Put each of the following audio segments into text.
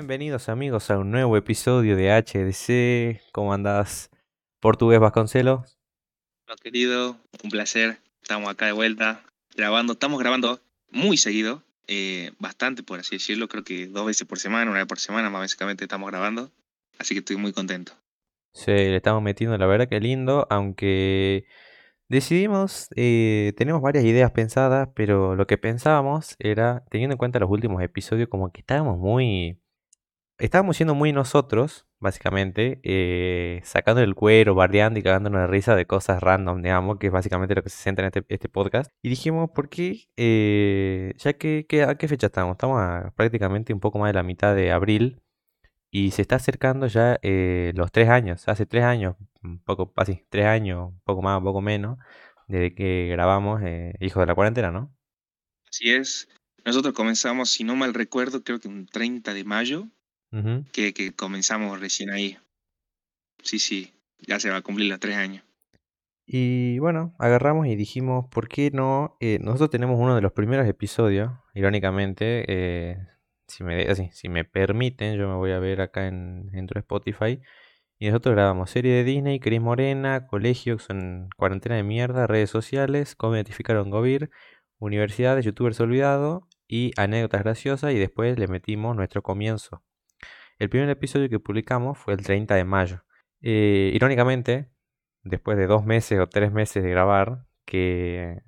Bienvenidos amigos a un nuevo episodio de HDC. ¿Cómo andás? Portugués Vasconcelos. Hola querido, un placer. Estamos acá de vuelta grabando. Estamos grabando muy seguido, eh, bastante por así decirlo. Creo que dos veces por semana, una vez por semana más básicamente estamos grabando. Así que estoy muy contento. Sí, le estamos metiendo, la verdad que lindo, aunque decidimos, eh, tenemos varias ideas pensadas, pero lo que pensábamos era, teniendo en cuenta los últimos episodios, como que estábamos muy, estábamos siendo muy nosotros, básicamente, eh, sacando el cuero, bardeando y cagándonos de risa de cosas random, digamos, que es básicamente lo que se centra en este, este podcast. Y dijimos, ¿por qué? Eh, ya que, ¿a qué fecha estamos? Estamos a prácticamente un poco más de la mitad de abril. Y se está acercando ya eh, los tres años, hace tres años, poco, así, tres años, un poco más, un poco menos, desde que grabamos Hijos de la Cuarentena, ¿no? Así es. Nosotros comenzamos, si no mal recuerdo, creo que un 30 de mayo, Que, que comenzamos recién ahí. Sí, sí, ya se va a cumplir los tres años. Y bueno, agarramos y dijimos, ¿por qué no? Eh, nosotros tenemos uno de los primeros episodios, irónicamente, eh, si me, así, si me permiten, yo me voy a ver acá en, dentro de Spotify. Y nosotros grabamos serie de Disney, Cris Morena, colegio, que son cuarentena de mierda, redes sociales, cómo identificar a un gobir, universidades, youtubers olvidado y anécdotas graciosas. Y después le metimos nuestro comienzo. El primer episodio que publicamos fue el 30 de mayo. Eh, irónicamente, después de dos meses o tres meses de grabar, que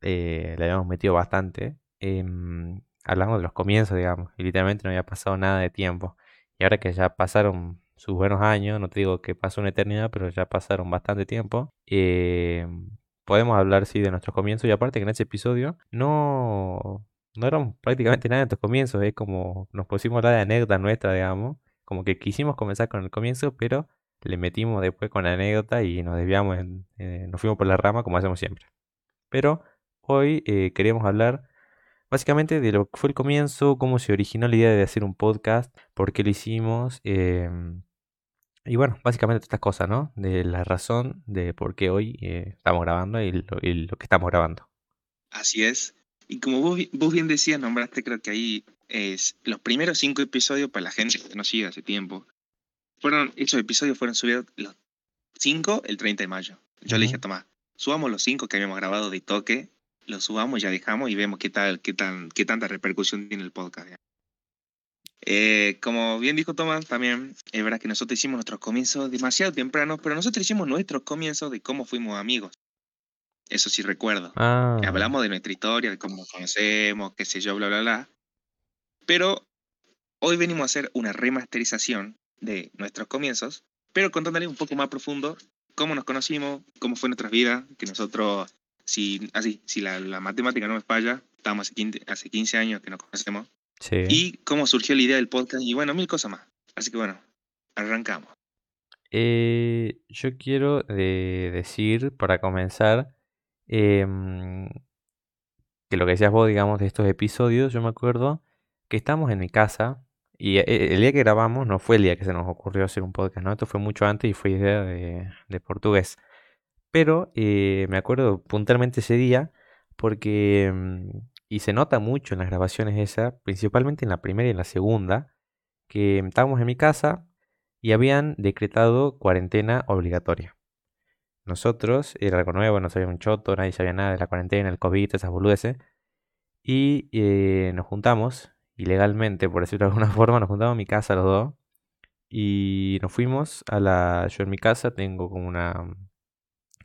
eh, le habíamos metido bastante, em, hablamos de los comienzos, digamos, y literalmente no había pasado nada de tiempo. Y ahora que ya pasaron sus buenos años, no te digo que pasó una eternidad, pero ya pasaron bastante tiempo, em, podemos hablar, sí, de nuestros comienzos. Y aparte que en ese episodio no, no eran prácticamente nada de nuestros comienzos, es como nos pusimos a hablar de anécdotas nuestras, digamos, como que quisimos comenzar con el comienzo, pero le metimos después con la anécdota y nos desviamos, en- nos fuimos por la rama como hacemos siempre. Pero hoy eh, queremos hablar básicamente de lo que fue el comienzo, cómo se originó la idea de hacer un podcast, por qué lo hicimos, em, y bueno, básicamente todas estas cosas, ¿no? De la razón de por qué hoy eh, estamos grabando y lo que estamos grabando. Así es. Y como vos, vos bien decías, nombraste, creo que ahí es los primeros cinco episodios para la gente que nos sigue hace tiempo. Fueron, esos episodios fueron subidos los cinco el 30 de mayo. Yo le dije a. Tomás, subamos los cinco que habíamos grabado de toque, los subamos, ya dejamos y vemos qué tal, qué tan, qué tanta repercusión tiene el podcast. Eh, como bien dijo Tomás, también es verdad que nosotros hicimos nuestros comienzos demasiado tempranos, pero nosotros hicimos nuestros comienzos de cómo fuimos amigos. Eso sí recuerdo. Ah, Hablamos de nuestra historia, de cómo nos conocemos, qué sé yo, bla, bla, bla. Pero hoy venimos a hacer una remasterización de nuestros comienzos, pero contándole un poco más profundo cómo nos conocimos, cómo fue nuestra vida, que nosotros, si, así, si la, la matemática no me falla, estamos hace 15, hace 15 años que nos conocemos, sí. y cómo surgió la idea del podcast, y bueno, mil cosas más. Así que bueno, arrancamos. Eh, yo quiero eh, decir, para comenzar, em, que lo que decías vos, digamos, de estos episodios, yo me acuerdo que estábamos en mi casa y eh, el día que grabamos no fue el día que se nos ocurrió hacer un podcast, ¿no? Esto fue mucho antes y fue idea de, de portugués. Pero eh, me acuerdo puntualmente ese día porque, mm, y se nota mucho en las grabaciones esas, principalmente en la primera y en la segunda, que estábamos en mi casa y habían decretado cuarentena obligatoria. Nosotros, era algo nuevo, no sabía un choto, nadie sabía nada de la cuarentena, el COVID, esas boludeces. Y eh, nos juntamos, ilegalmente, por decirlo de alguna forma, nos juntamos en mi casa los dos. Y nos fuimos a la... Yo en mi casa tengo como una...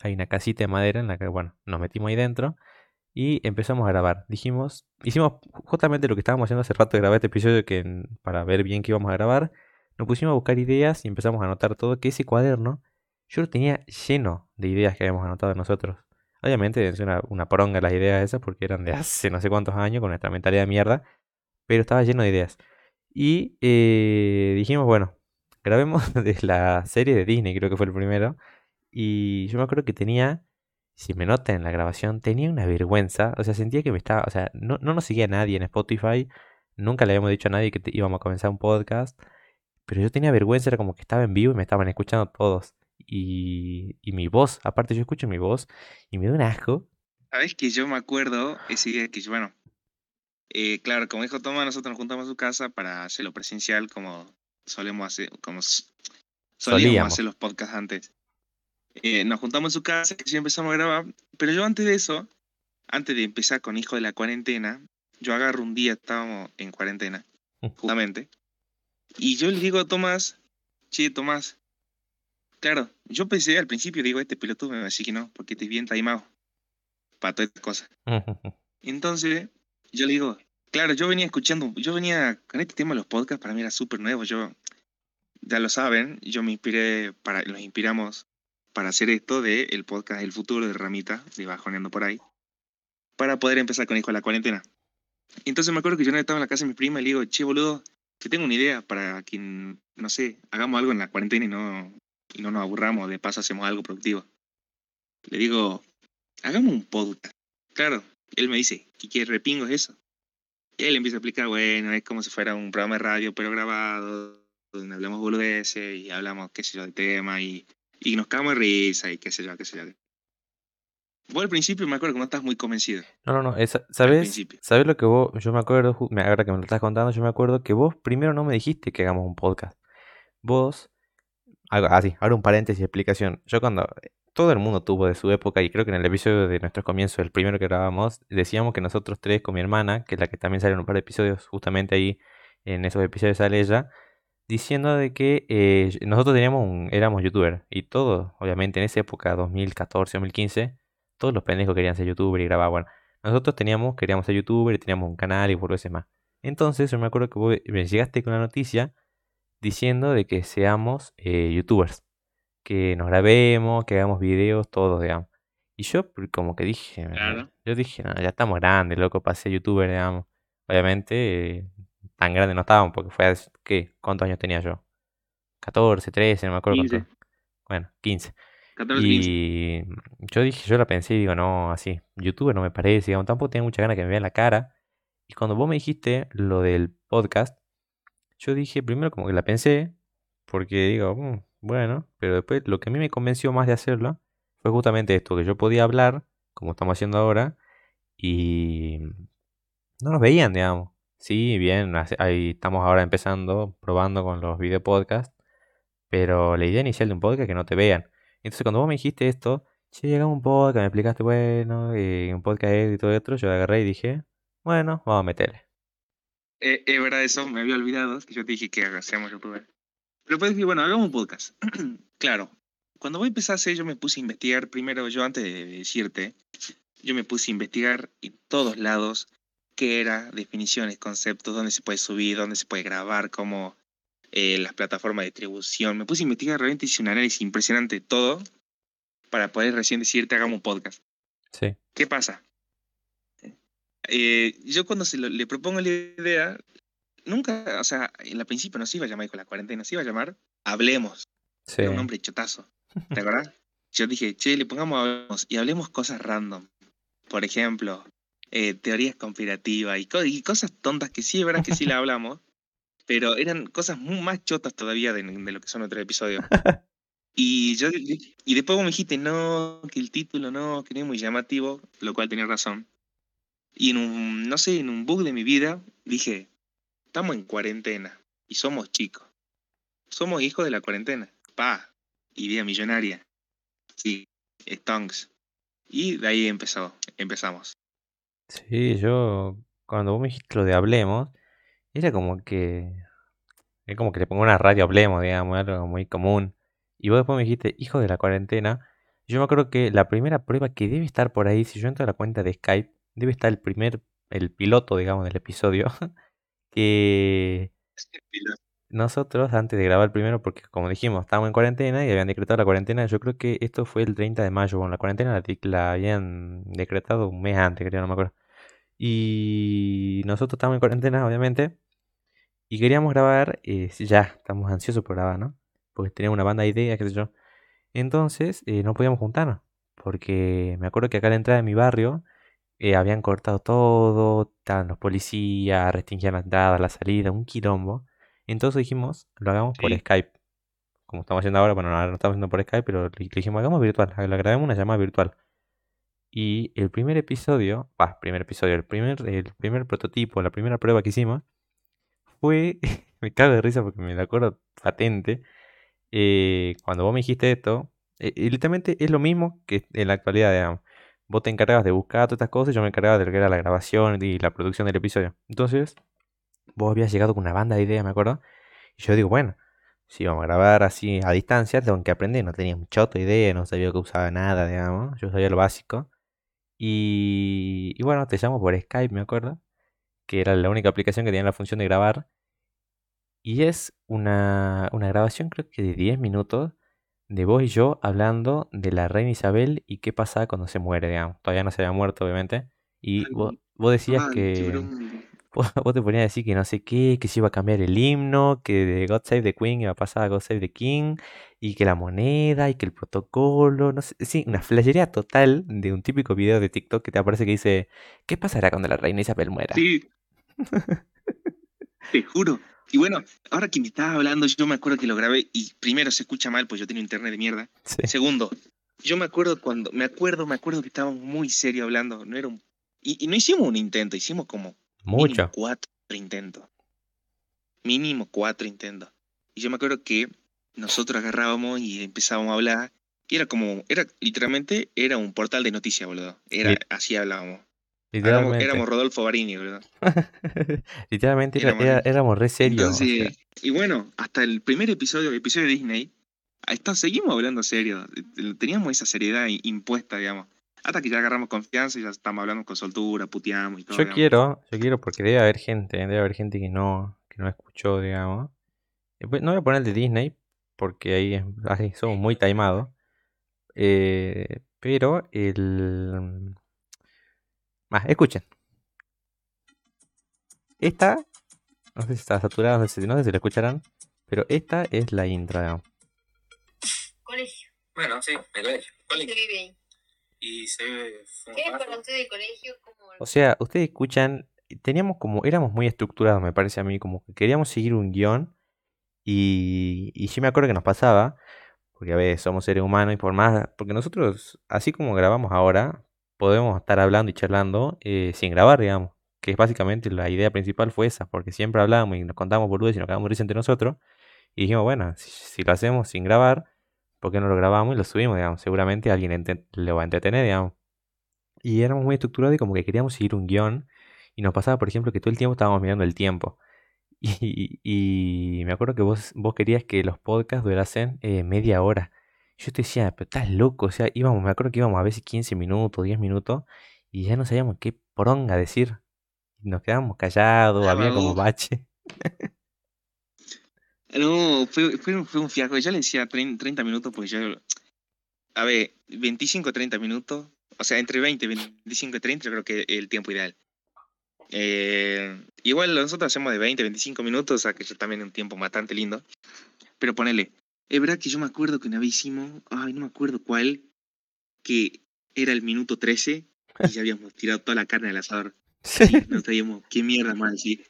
Hay una casita de madera en la que, bueno, nos metimos ahí dentro y empezamos a grabar. Dijimos, hicimos justamente lo que estábamos haciendo hace rato de grabar este episodio que para ver bien qué íbamos a grabar. Nos pusimos a buscar ideas y empezamos a anotar todo, que ese cuaderno yo lo tenía lleno de ideas que habíamos anotado nosotros. Obviamente es una, una poronga las ideas esas porque eran de hace no sé cuántos años con nuestra mentalidad de mierda, pero estaba lleno de ideas. Y eh, dijimos, bueno, grabemos de la serie de Disney, creo que fue el primero. Y yo me acuerdo que tenía, si me nota en la grabación, tenía una vergüenza. O sea, sentía que me estaba, o sea, no, no nos seguía nadie en Spotify. Nunca le habíamos dicho a nadie que íbamos a comenzar un podcast. Pero yo tenía vergüenza, era como que estaba en vivo y me estaban escuchando todos. Y, y mi voz, aparte yo escucho mi voz y me da un asco. Sabes que yo me acuerdo ese día que yo, bueno, eh, claro, como dijo Tomás, nosotros nos juntamos a su casa para hacerlo presencial como solemos hacer, como solíamos hacer los podcasts antes. Eh, nos juntamos en su casa y empezamos a grabar, pero yo antes de eso, antes de empezar con Hijo de la Cuarentena, yo agarro un día, estábamos en cuarentena, justamente, y yo le digo a Tomás, che, Tomás, claro, yo pensé al principio, digo, este pelotudo me va a decir que no, porque te es bien taimado para todas estas cosas. Entonces, yo le digo, claro, yo venía escuchando, yo venía con este tema de los podcasts, para mí era súper nuevo, yo, ya lo saben, yo me inspiré, para, nos inspiramos para hacer esto de el podcast El Futuro de Ramita, de Bajoneando por ahí, para poder empezar con Hijo de la Cuarentena. Entonces me acuerdo que yo no estaba en la casa de mi prima y le digo, che, boludo, que tengo una idea para quien, no sé, hagamos algo en la cuarentena y no, y no nos aburramos, de paso hacemos algo productivo. Le digo, hagamos un podcast. Claro, él me dice, ¿qué qué repingo es eso? Y él empieza a explicar, bueno, es como si fuera un programa de radio, pero grabado, donde hablamos boludeces y hablamos, qué sé yo, de tema y, y nos cagamos de risa y qué sé yo, qué sé yo. Vos al principio me acuerdo que no estás muy convencido. No, no, no. esa- ¿Sabes? ¿Sabes lo que vos? Yo me acuerdo, me- ahora que me lo estás contando, yo me acuerdo que vos primero no me dijiste que hagamos un podcast. Vos, así, ahora un paréntesis explicación. Yo cuando todo el mundo tuvo de su época, y creo que en el episodio de nuestros comienzos, el primero que grabamos, decíamos que nosotros tres con mi hermana, que es la que también sale en un par de episodios, justamente ahí en esos episodios sale ella, diciendo de que eh, nosotros teníamos un, éramos youtubers, y todos, obviamente en esa época, 2014, 2015, todos los pendejos querían ser youtuber y grabar, bueno. Nosotros teníamos, queríamos ser youtuber teníamos un canal y por eso más. Entonces yo me acuerdo que vos me llegaste con la noticia diciendo de que seamos eh, youtubers. Que nos grabemos, que hagamos videos, todos, digamos. Y yo como que dije, Claro. yo dije, no, ya estamos grandes, loco, ser youtuber, digamos. Obviamente, eh, tan grande no estábamos, porque fue hace, ¿qué? ¿Cuántos años tenía yo? 14, 13, no me acuerdo 15. cuánto. Bueno, 15. 14, 15. Y yo dije, yo la pensé y digo, no, así, youtuber no me parece, digamos, tampoco tenía mucha ganas que me vean la cara. Y cuando vos me dijiste lo del podcast, yo dije, primero como que la pensé, porque digo, "Mm, bueno, pero después lo que a mí me convenció más de hacerlo fue justamente esto, que yo podía hablar, como estamos haciendo ahora, y no nos veían, digamos. Sí, bien, ahí estamos ahora empezando, probando con los video podcasts, pero la idea inicial de un podcast es que no te vean. Entonces cuando vos me dijiste esto, che, llegamos un podcast, me explicaste, bueno, y un podcast y todo esto, yo agarré y dije, bueno, vamos a meterle. Eh, es verdad eso, me había olvidado, que yo te dije que hacíamos youtuber. Pero pues dije, bueno, hagamos un podcast. claro, cuando voy a empezar a hacer, yo me puse a investigar, primero yo antes de decirte, yo me puse a investigar en todos lados qué era, definiciones, conceptos, dónde se puede subir, dónde se puede grabar, cómo eh, las plataformas de distribución. Me puse a investigar, realmente hice un análisis impresionante de todo para poder recién decirte hagamos un podcast. Sí. ¿Qué pasa? Eh, yo cuando se lo- le propongo la idea, nunca, o sea, en la principio no se iba a llamar con la cuarentena, se iba a llamar Hablemos. Sí. Era un nombre chotazo. ¿Te acuerdas? Yo dije, che, le pongamos Hablemos y hablemos cosas random. Por ejemplo, eh, teorías conspirativas y, co- y cosas tontas que sí, es verdad que sí la hablamos, pero eran cosas muy más chotas todavía de, de lo que son otros episodios. Y yo y después vos me dijiste, no, que el título no, que no es muy llamativo, lo cual tenía razón. Y en un, no sé, en un bug de mi vida, dije, estamos en cuarentena y somos chicos. Somos hijos de la cuarentena. Pa, idea millonaria. Sí, Stonks. Y de ahí empezó, empezamos. Sí, yo cuando vos me dijiste lo de Hablemos, era como que es como que le pongo una radio Hablemos, digamos, algo muy común. Y vos después me dijiste, hijo de la cuarentena. Yo me acuerdo que la primera prueba que debe estar por ahí, si yo entro a la cuenta de Skype, debe estar el primer, el piloto, digamos, del episodio. que nosotros, antes de grabar el primero, porque como dijimos, estábamos en cuarentena y habían decretado la cuarentena, yo creo que esto fue el 30 de mayo, bueno, la cuarentena la, habían decretado un mes antes, creo, no me acuerdo. Y nosotros estábamos en cuarentena, obviamente, y queríamos grabar, eh, ya, estamos ansiosos por grabar, ¿no? Porque teníamos una banda de ideas, qué sé yo. Entonces, eh, no podíamos juntarnos, porque me acuerdo que acá a la entrada de mi barrio eh, habían cortado todo, estaban los policías, restringían la entrada, la salida, un quilombo. Entonces dijimos, lo hagamos por Sí. Skype. Como estamos haciendo ahora, bueno, ahora no estamos haciendo por Skype, pero le le dijimos, hagamos virtual, la grabemos una llamada virtual. Y el primer episodio, bah, primer episodio, el primer, el primer prototipo, la primera prueba que hicimos, fue, me cago de risa porque me lo acuerdo patente, eh, cuando vos me dijiste esto, eh, literalmente es lo mismo que en la actualidad, digamos. Vos te encargabas de buscar todas estas cosas y yo me encargaba de lo que era la grabación y la producción del episodio. Entonces, vos habías llegado con una banda de ideas, me acuerdo. Y yo digo, bueno, si vamos a grabar así a distancia, tengo que aprender. No tenía mucha otra idea, no sabía que usaba nada, digamos. Yo sabía lo básico. Y, y bueno, te llamo por Skype, me acuerdo. Que era la única aplicación que tenía la función de grabar. Y es una, una grabación, creo que de 10 minutos, de vos y yo hablando de la reina Isabel y qué pasaba cuando se muere, digamos. Todavía no se había muerto, obviamente. Y vos, vos decías que. vos te ponías a decir que no sé qué, que se iba a cambiar el himno, que de God Save the Queen iba a pasar a God Save the King, y que la moneda, y que el protocolo, no sé, sí, una flashería total de un típico video de TikTok que te aparece que dice, ¿qué pasará cuando la reina Isabel muera? Sí, te juro. Y bueno, ahora que me estabas hablando, yo me acuerdo que lo grabé y primero se escucha mal, pues yo tenía internet de mierda. Sí. Segundo, yo me acuerdo cuando, me acuerdo, me acuerdo que estábamos muy serio hablando, no era un, y, y no hicimos un intento, hicimos como Mucho. cuatro intentos. Mínimo cuatro intentos. Y yo me acuerdo que nosotros agarrábamos y empezábamos a hablar. Y era como, era literalmente, era un portal de noticias, boludo. Era, así hablábamos. Éramos, Literalmente. éramos Rodolfo Barini, boludo. Literalmente era- Éramos- era- éramos re serios. o sea, Entonces, y bueno, hasta el primer episodio, el episodio de Disney, hasta seguimos hablando serio. Teníamos esa seriedad impuesta, digamos. Hasta que ya agarramos confianza y ya estamos hablando con soltura, puteamos y todo. Yo digamos. quiero, yo quiero porque debe haber gente, debe haber gente que no, que no escuchó, digamos. Después, no voy a poner el de Disney porque ahí, ahí somos muy timados. Eh, pero el... Ah, escuchen. Esta, no sé si está saturada, no sé, si- no sé si lo escucharán, pero esta es la intro, digamos. Colegio. Bueno, sí, el colegio. ¿Quién se vive ahí? Y se fue un ¿Qué es para usted del colegio? Como O sea, ustedes escuchan, teníamos como, éramos muy estructurados, me parece a mí, como que queríamos seguir un guion y, y sí me acuerdo que nos pasaba, porque a veces somos seres humanos y por más, porque nosotros, así como grabamos ahora, podemos estar hablando y charlando eh, sin grabar, digamos, que es básicamente la idea principal fue esa, porque siempre hablábamos y nos contábamos boludes y nos quedamos risa entre nosotros y dijimos, bueno, si, si lo hacemos sin grabar, ¿por qué no lo grabamos y lo subimos, digamos? Seguramente alguien le va a entretener, digamos. Y éramos muy estructurados y como que queríamos seguir un guion. Y nos pasaba, por ejemplo, que todo el tiempo estábamos mirando el tiempo. Y, y me acuerdo que vos, vos querías que los podcasts durasen eh, media hora. Yo te decía, pero estás loco. O sea, íbamos, me acuerdo que íbamos a veces 15 minutos, 10 minutos. Y ya no sabíamos qué poronga decir. Nos quedábamos callados, Ah, había como bache. No, fue, fue, un- fue un fiasco. Yo le decía 30, 30 minutos, pues yo. A ver, 25, 30 minutos. O sea, entre 20, 25 y 30, yo creo que es el tiempo ideal. Eh, igual nosotros hacemos de 20, 25 minutos, o sea que eso también es un tiempo bastante lindo. Pero ponele, es verdad que yo me acuerdo que una vez hicimos, ay, no me acuerdo cuál, que era el minuto 13 y ya habíamos tirado toda la carne al asador. Sí. No sabíamos qué mierda más decir.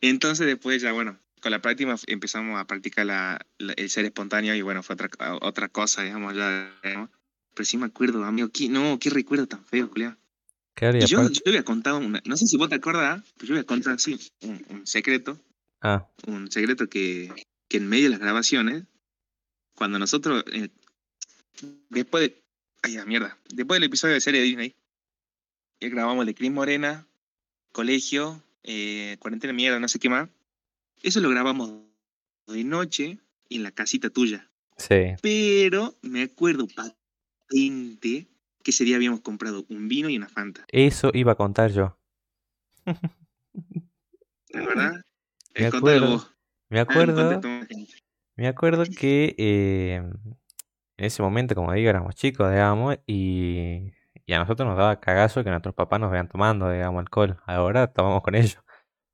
Entonces después ya, bueno, con la práctica empezamos a practicar la, la- el ser espontáneo y bueno, fue otra, otra cosa, digamos, ya. digamos. Pero sí me acuerdo, amigo, ¿qué, no, qué recuerdo tan feo, Julián. Claro, y yo, yo había contado, una, no sé si vos te acuerdas, pero yo había contado así, un, un secreto, Ah, un secreto que, que en medio de las grabaciones, cuando nosotros, eh, después de, ay, la mierda, después del episodio de serie de Disney, eh, grabamos el de Cris Morena, colegio, eh, cuarentena mierda, no sé qué más, eso lo grabamos de noche en la casita tuya. sí. Pero me acuerdo patente que ese día habíamos comprado un vino y una Fanta, Eso iba a contar yo. ¿la verdad? Me Eh, acuerdo. vos. Me Ah, acuerdo. Me acuerdo que eh, en ese momento, como digo, éramos chicos, digamos, y, y a nosotros nos daba cagazo que nuestros papás nos vean tomando, digamos, alcohol. Ahora tomamos con ellos.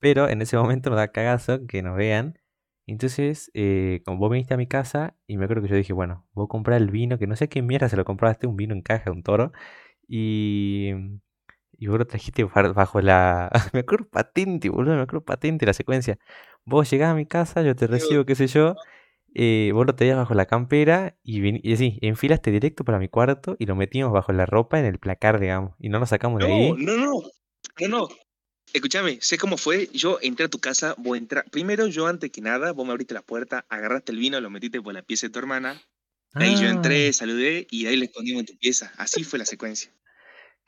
Pero en ese momento nos da cagazo que nos vean. Entonces, eh, como vos viniste a mi casa, y me acuerdo que yo dije, bueno, voy a comprar el vino, que no sé qué mierda se lo compraste, un vino en caja, un toro. Y, y vos lo trajiste ba- bajo la... Me acuerdo patente, boludo, me acuerdo patente la secuencia. Vos llegás a mi casa, yo te recibo, qué sé yo. Eh, vos lo tenías bajo la campera y, vin- y así, enfilaste directo para mi cuarto y lo metimos bajo la ropa en el placar, digamos, y no lo sacamos de ahí. no, no, no, no. Escúchame, sé cómo fue. Yo entré a tu casa, vos entra... Primero, yo antes que nada, vos me abriste la puerta, agarraste el vino, lo metiste por la pieza de tu hermana. Ahí yo Ah, entré, saludé y de ahí le escondimos en tu pieza. Así fue la secuencia.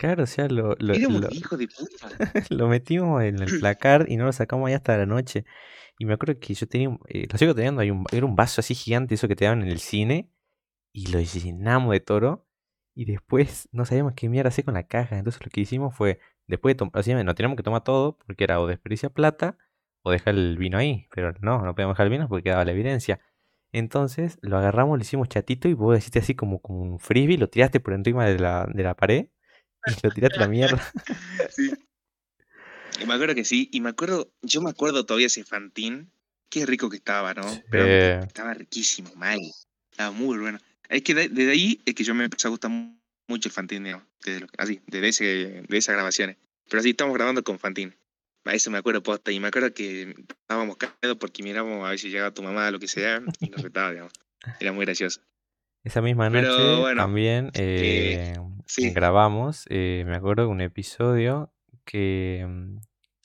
Claro, o sea, lo, lo, Éramos lo- hijos de puta. lo metimos en el placar y no lo sacamos ahí hasta la noche. Y me acuerdo que yo tenía, eh, lo sigo teniendo, hay un, era un vaso así gigante, eso que te daban en el cine, y lo llenamos de toro. Y después no sabíamos qué mierda hacer con la caja. Entonces lo que hicimos fue, después de tomar, o sea, no teníamos que tomar todo, porque era o desperdiciar plata o dejar el vino ahí. Pero no, no podíamos dejar el vino porque quedaba la evidencia. Entonces lo agarramos, lo hicimos chatito y vos hiciste así como, como un frisbee, lo tiraste por encima de la, de la pared y lo tiraste a la mierda. Sí. Y me acuerdo que sí, y me acuerdo, yo me acuerdo todavía ese Fantín, qué rico que estaba, ¿no? Pero Eh, estaba riquísimo, mal. Estaba muy bueno. Es que de- desde ahí es que yo me empezó a gustar mu- mucho el Fantín, digamos, desde lo- así, desde ese, de esas grabaciones. Pero así estamos grabando con Fantín. A eso me acuerdo posta, y me acuerdo que estábamos cagados porque mirábamos a ver si llegaba tu mamá, lo que sea, y nos retaba, digamos. Era muy gracioso. Esa misma Pero noche bueno, también eh, eh, grabamos, eh, me acuerdo de un episodio que mm,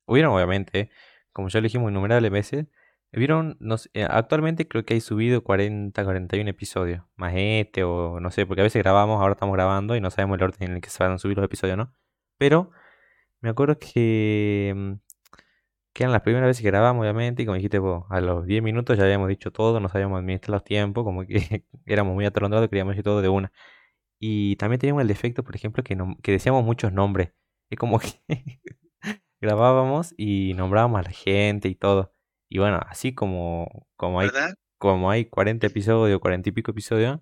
hubieron obviamente, como ya lo dijimos innumerables veces, vieron, eh, actualmente creo que hay subido 40, 41 episodios, más este o no sé, porque a veces grabamos, ahora estamos grabando y no sabemos el orden en el que se van a subir los episodios, ¿no? Pero me acuerdo que, mm, eran las primeras veces que grabamos, obviamente, y como dijiste a los 10 minutos ya habíamos dicho todo, no sabíamos administrar los tiempos, como que éramos muy atolondrados, queríamos decir todo de una. Y también teníamos el defecto, por ejemplo, que, nom- que decíamos muchos nombres. Es como que grabábamos y nombrábamos a la gente y todo. Y bueno, así como, como hay, ¿Verdad? como hay 40 episodios, 40 y pico episodios,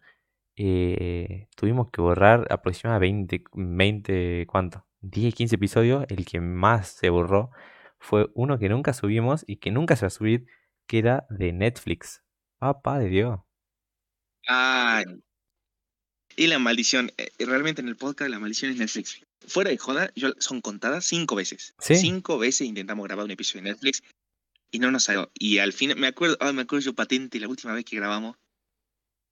eh, tuvimos que borrar aproximadamente 20, 20, ¿cuánto? 10, 15 episodios. El que más se borró fue uno que nunca subimos y que nunca se va a subir, que era de Netflix. Papá de Dios. Ay. Y la maldición, eh, realmente en el podcast la maldición es Netflix. Fuera de joda, yo, son contadas cinco veces. Sí. Cinco veces intentamos grabar un episodio de Netflix y no nos salió. Y al final, me acuerdo, ah, me acuerdo yo patente la última vez que grabamos,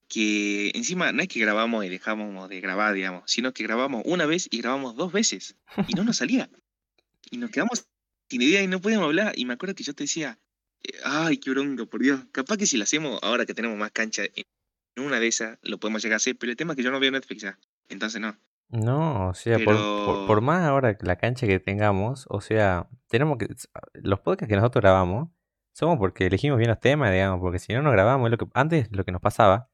que encima no es que grabamos y dejamos de grabar, digamos, sino que grabamos una vez y grabamos dos veces y no nos salía. Y nos quedamos sin idea y no podíamos hablar. Y me acuerdo que yo te decía, eh, ay, qué bronca, por Dios. Capaz que si lo hacemos ahora que tenemos más cancha, en una de esas lo podemos llegar a hacer, pero el tema es que yo no veo Netflix ya. Entonces no. No, o sea, por, por, más ahora la cancha que tengamos, o sea, tenemos que, los podcasts que nosotros grabamos, somos porque elegimos bien los temas, digamos, porque si no nos grabamos, es lo que, antes lo que nos pasaba,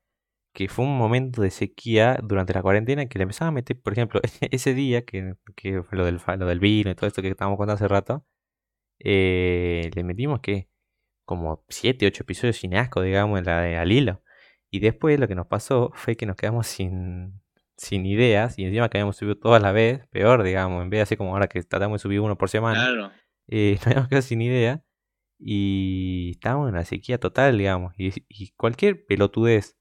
que fue un momento de sequía durante la cuarentena que le empezaba a meter, por ejemplo, ese día que, que fue lo del, lo del vino y todo esto que estábamos contando hace rato, eh, le metimos que como 7, 8 episodios sin asco, digamos, en la de al hilo. Y después lo que nos pasó fue que nos quedamos sin, sin ideas y encima que habíamos subido todas la vez, peor, digamos, en vez de así como ahora que tratamos de subir uno por semana, Claro. eh, nos habíamos quedado sin idea y estábamos en una sequía total, digamos, y, y cualquier pelotudez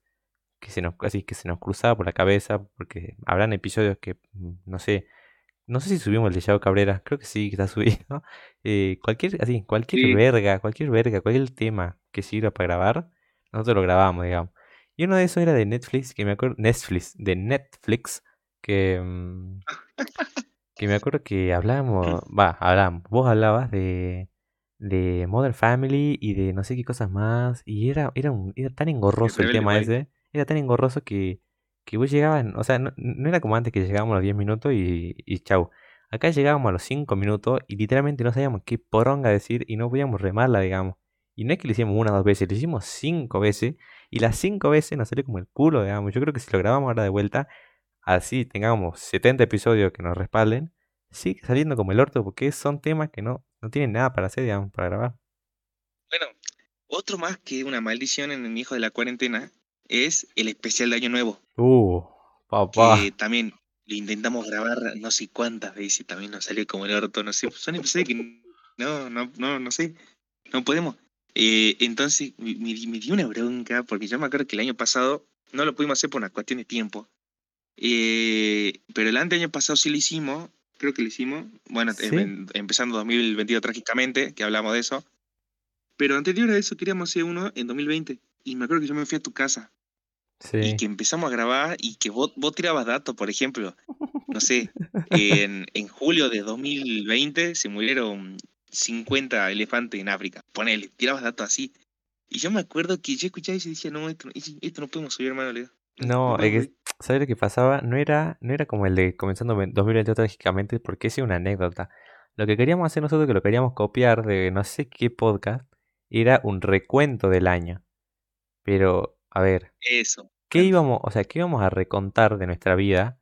que se nos así que se nos cruzaba por la cabeza, porque habrán episodios que, mm, no sé, no sé si subimos el de Yao Cabrera, creo que sí, que está subido. eh, cualquier, así, cualquier Sí. verga, cualquier verga, cualquier tema que sirva para grabar, nosotros lo grabamos, digamos. Y uno de esos era de Netflix, que me acuerdo, Netflix, de Netflix, que, mm, que me acuerdo que hablábamos, va, hablamos, vos hablabas de, de Modern Family y de no sé qué cosas más, y era, era, un, era tan engorroso el tema ese, era tan engorroso que, que vos llegabas, o sea, no, no era como antes que llegábamos a los 10 minutos y, y chau. Acá llegábamos a los 5 minutos y literalmente no sabíamos qué poronga decir y no podíamos remarla, digamos. Y no es que lo hicimos una o dos veces, lo hicimos cinco veces y las cinco veces nos salió como el culo, digamos. Yo creo que si lo grabamos ahora de vuelta, así tengamos 70 episodios que nos respalden, sigue saliendo como el orto porque son temas que no, no tienen nada para hacer, digamos, para grabar. Bueno, otro más que una maldición en el hijo de la cuarentena es el especial de Año Nuevo. Uh, papá. Que también lo intentamos grabar no sé cuántas veces y también nos salió como el orto, no sé. Son episodios que no, no, no, no sé. No podemos. Eh, entonces me, me di- me dio una bronca porque yo me acuerdo que el año pasado no lo pudimos hacer por una cuestión de tiempo. Eh, pero el año pasado sí lo hicimos, creo que lo hicimos. Bueno, Sí. em- empezando 2022 trágicamente, que hablamos de eso. Pero anterior a eso queríamos hacer uno en 2020. y me acuerdo que yo me fui a tu casa y Sí. que empezamos a grabar y que vos, vos tirabas datos, por ejemplo, no sé, en, en julio de 2020 se murieron 50 elefantes en África. Ponele, tirabas datos así. Y yo me acuerdo que yo escuchaba y decía, no, esto, esto no podemos subir, hermano. le digo. No, es que, ¿sabes lo que pasaba? No era, no era como el de comenzando ve- 2022 trágicamente, porque esa es una anécdota. Lo que queríamos hacer nosotros, que lo queríamos copiar de no sé qué podcast, era un recuento del año. Pero, a ver, Eso. ¿qué íbamos, o sea, qué íbamos a recontar de nuestra vida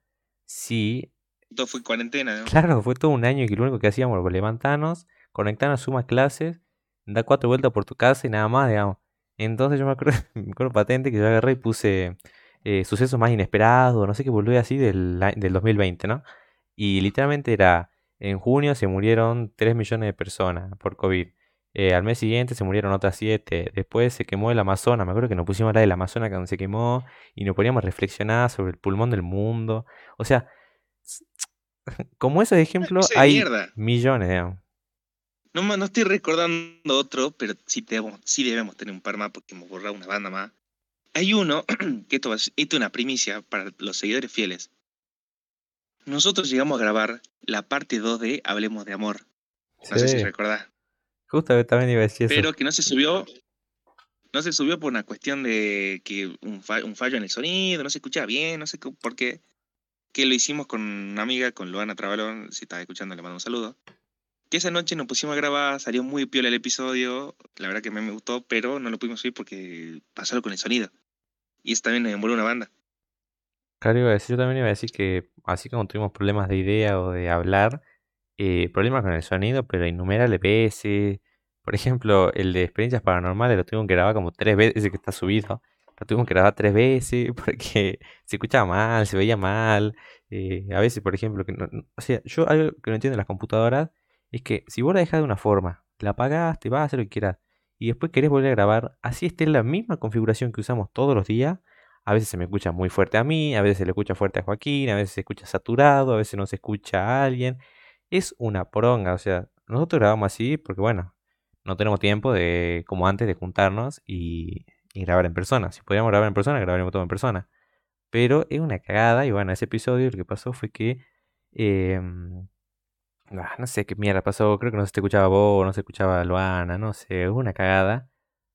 si, Todo fue cuarentena, ¿no? claro, fue todo un año que lo único que hacíamos era levantarnos, conectarnos a Suma clases, dar cuatro vueltas por tu casa y nada más, digamos. Entonces yo me acuerdo, me acuerdo patente que yo agarré y puse eh, sucesos más inesperados, no sé qué volvió así del, del 2020, ¿no? Y literalmente era, en junio se murieron 3 millones de personas por COVID. Eh, al mes siguiente se murieron otras 7. Después se quemó el Amazonas. Me acuerdo que nos pusimos la del Amazonas cuando se quemó y nos poníamos a reflexionar sobre el pulmón del mundo. O sea, como esos ejemplos hay mierda. millones, digamos. No, no estoy recordando otro, pero sí debemos, sí debemos tener un par más porque hemos borrado una banda más. Hay uno, que esto, es una primicia para los seguidores fieles. Nosotros llegamos a grabar la parte 2 de Hablemos de Amor. No sé si recordás. justo también iba a decir eso. Pero que no se subió. No se subió por una cuestión de que un, fa- un fallo en el sonido, no se escuchaba bien, no sé por qué. Que lo hicimos con una amiga, con Luana Trabalón, si estaba escuchando le mando un saludo. Que esa noche nos pusimos a grabar, salió muy piola el episodio, la verdad que me gustó, pero no lo pudimos subir porque pasó algo con el sonido. Y eso también nos demoró una banda. Claro, iba a decir, yo también iba a decir que así como tuvimos problemas de idea o de hablar, eh, problemas con el sonido, pero innumerables veces. Por ejemplo, el de experiencias paranormales lo tuvimos que grabar como tres veces, ese que está subido. Lo tuvimos que grabar tres veces porque se escuchaba mal, se veía mal. eh, a veces, por ejemplo, que no- o sea, yo algo que no entiendo de las computadoras es que si vos la dejás de una forma, la apagás, te vas a hacer lo que quieras, y después querés volver a grabar, así esté en la misma configuración que usamos todos los días, a veces se me escucha muy fuerte a mí, a veces se le escucha fuerte a Joaquín, a veces se escucha saturado, a veces no se escucha a alguien. Es una poronga, o sea, nosotros grabamos así porque, bueno, no tenemos tiempo de, como antes, de juntarnos y, y grabar en persona. Si pudiéramos grabar en persona, grabaríamos todo en persona. Pero es una cagada y bueno, ese episodio lo que pasó fue que... em, ah, no sé qué mierda pasó, creo que no se te escuchaba vos, no se escuchaba Luana, no sé, una cagada.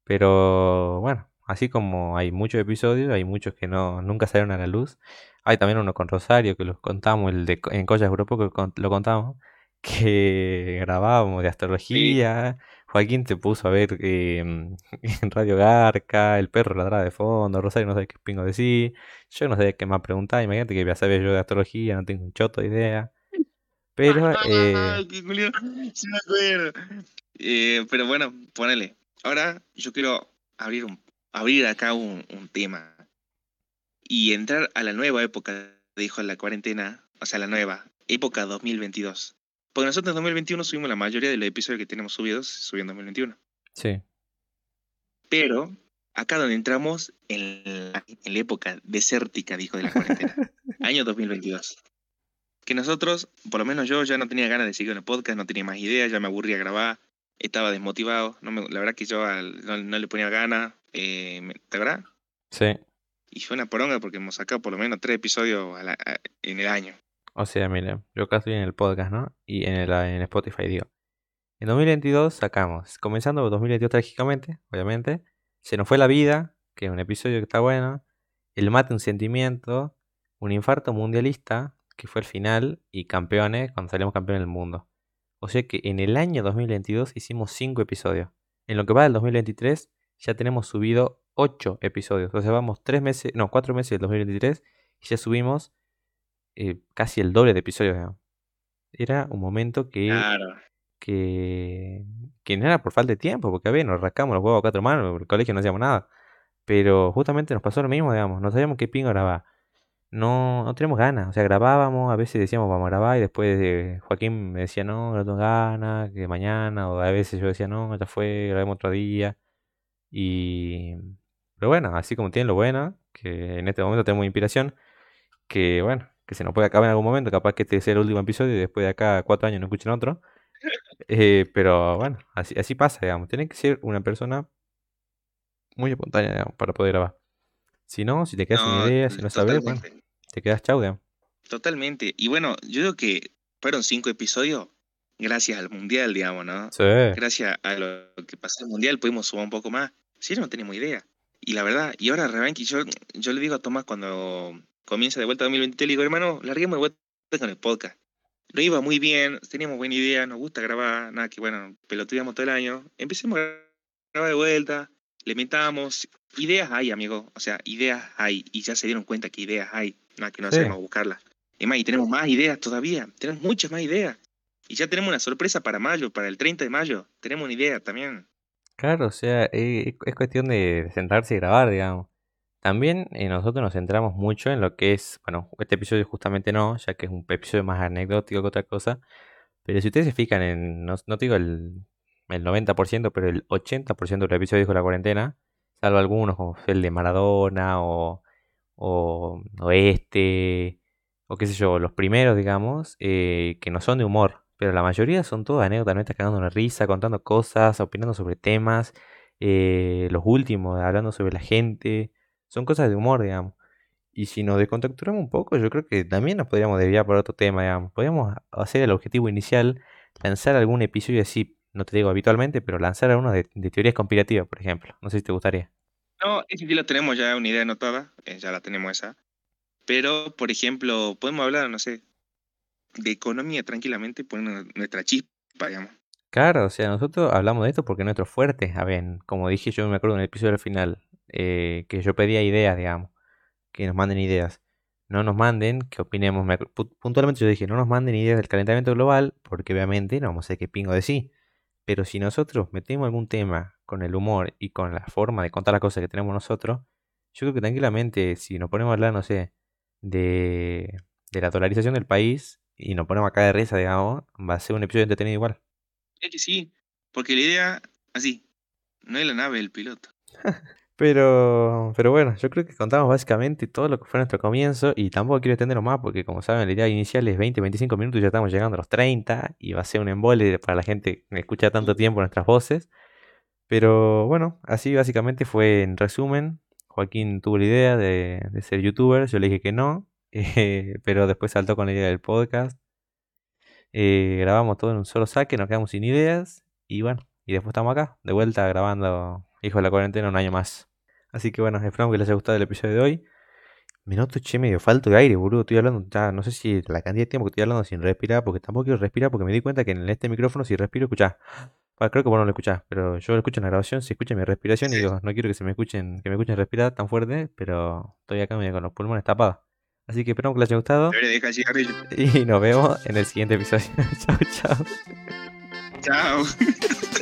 Pero bueno, así como hay muchos episodios, hay muchos que no, nunca salieron a la luz. Hay también uno con Rosario que los contamos, el de en Collas Grupo que lo contamos, que grabábamos de Sí. astrología. Joaquín te puso a ver em, en Radio Garca, el perro ladraba de fondo, Rosario no sabe qué pingo decir, yo no sabía qué más preguntar, imagínate que ya sabía yo de astrología, no tengo un choto de idea. Pero eh, sí me acuerdo. Eh, pero bueno, ponele. Ahora yo quiero abrir, un, abrir acá un, un tema y entrar a la nueva época, dijo la cuarentena, o sea, la nueva época 2022. Porque nosotros en 2021 subimos la mayoría de los episodios que tenemos subidos, subió en 2021. sí, Pero acá donde entramos en la, en la época desértica, dijo de la cuarentena, año 2022. Que nosotros, por lo menos yo, ya no tenía ganas de seguir en el podcast, no tenía más ideas, ya me aburría grabar, estaba desmotivado. No me- la verdad que yo al- no, no le ponía ganas, eh, ¿te acuerdas? sí. Y fue una poronga porque hemos sacado por lo menos tres episodios a la- a- en el año. O sea, mire, yo acá estoy en el podcast, ¿no? Y en, el, en Spotify, digo. En 2022 sacamos, comenzando 2022 trágicamente, obviamente. Se nos fue la vida, que es un episodio que está bueno. El mate, un sentimiento. Un infarto mundialista, que fue el final. Y campeones, cuando salimos campeones del mundo. O sea que en el año 2022 hicimos 5 episodios. En lo que va del 2023 ya tenemos subido 8 episodios. O sea, vamos 3 meses, no, 4 meses del 2023 y ya subimos eh, casi el doble de episodios. Era un momento que, Claro. que, que no era por falta de tiempo, porque a ver, nos rascamos los huevos a cuatro manos, el colegio no hacíamos nada. Pero justamente nos pasó lo mismo, digamos, no sabíamos qué pingo grabar. No, no teníamos ganas, o sea, grabábamos, a veces decíamos vamos a grabar y después eh, Joaquín me decía no, no tengo ganas, que mañana, o a veces yo decía no, ya fue, grabemos otro día. Y... Pero bueno, así como tienen lo bueno, que en este momento tenemos inspiración, que bueno, que se nos puede acabar en algún momento, capaz que este sea el último episodio y después de acá cuatro años no escuchen otro. Eh, pero bueno, así, así pasa, digamos. Tiene que ser una persona muy espontánea digamos, para poder grabar. Si no, si te quedas No, sin idea, si no sabes, bueno, te quedas chau, digamos. Totalmente. Y bueno, yo digo que fueron cinco episodios gracias al mundial, digamos, ¿no? Sí. Gracias a lo que pasó en el mundial pudimos sumar un poco más. Si no, no teníamos idea. Y la verdad, y ahora Rebanqui, yo, yo le digo a Tomás cuando comienza de vuelta 2023, le digo, hermano, larguemos de vuelta con el podcast. Nos iba muy bien, teníamos buena idea, nos gusta grabar, nada que bueno, pelotudeamos todo el año. Empecemos a grabar de vuelta, le metamos. Ideas hay, amigo. O sea, ideas hay. Y ya se dieron cuenta que ideas hay. Nada que no Sí. sabemos buscarlas. Es más, y tenemos más ideas todavía. Tenemos muchas más ideas. Y ya tenemos una sorpresa para mayo, para el 30 de mayo. Tenemos una idea también. Claro, o sea, eh, es cuestión de sentarse y grabar, digamos. También eh, nosotros nos centramos mucho en lo que es, bueno, este episodio justamente no, ya que es un episodio más anecdótico que otra cosa. Pero si ustedes se fijan en, no, no te digo el, el 90%, pero el 80% de los episodios de la cuarentena, salvo algunos como el de Maradona o, o, o este, o qué sé yo, los primeros, digamos, eh, que no son de humor, pero la mayoría son todas anécdotas, no estás cagando una risa, contando cosas, opinando sobre temas, eh, los últimos, hablando sobre la gente, son cosas de humor, digamos. Y si nos descontracturamos un poco, yo creo que también nos podríamos desviar por otro tema, digamos. Podríamos hacer el objetivo inicial, lanzar algún episodio así, no te digo habitualmente, pero lanzar algunos de, de teorías conspirativas, por ejemplo. No sé si te gustaría. No, ese sí lo tenemos ya, una idea anotada. eh, ya la tenemos esa. Pero, por ejemplo, podemos hablar, no sé, de economía tranquilamente, poniendo nuestra chispa, digamos. Claro, o sea, nosotros hablamos de esto porque es nuestro fuerte. A ver, como dije, yo me acuerdo en el episodio al final, eh, que yo pedía ideas, digamos, que nos manden ideas. No nos manden, que opinemos. puntualmente yo dije, no nos manden ideas del calentamiento global, porque obviamente no vamos a ser que pingo de sí. Pero si nosotros metemos algún tema con el humor y con la forma de contar las cosas que tenemos nosotros, yo creo que tranquilamente, si nos ponemos a hablar, no sé, de, de la dolarización del país y nos ponemos acá de risa, digamos, va a ser un episodio entretenido igual. Es que sí, porque la idea, así, no es la nave, el piloto. Pero, pero bueno, yo creo que contamos básicamente todo lo que fue nuestro comienzo y tampoco quiero extenderlo más porque como saben la idea inicial es 20-25 minutos y ya estamos llegando a los 30 y va a ser un embole para la gente que escucha tanto tiempo nuestras voces. Pero bueno, así básicamente fue en resumen. Joaquín tuvo la idea de, de ser youtuber, yo le dije que no, eh, pero después saltó con la idea del podcast. Eh, grabamos todo en un solo saque, nos quedamos sin ideas y bueno, y después estamos acá, de vuelta grabando Hijo de la Cuarentena un año más. Así que bueno, esperamos que les haya gustado el episodio de hoy. Me noto, che, medio falto de aire, boludo. Estoy hablando, ya no sé si la cantidad de tiempo que estoy hablando sin respirar, porque tampoco quiero respirar, porque me di cuenta que en este micrófono, si respiro, escuchás. Bueno, creo que vos no lo escuchás, pero yo lo escucho en la grabación, se escucha mi respiración y digo, no quiero que se me escuchen, que me escuchen respirar tan fuerte, pero estoy acá medio con los pulmones tapados. Así que esperamos que les haya gustado y nos vemos en el siguiente episodio. chao, chao. Chao.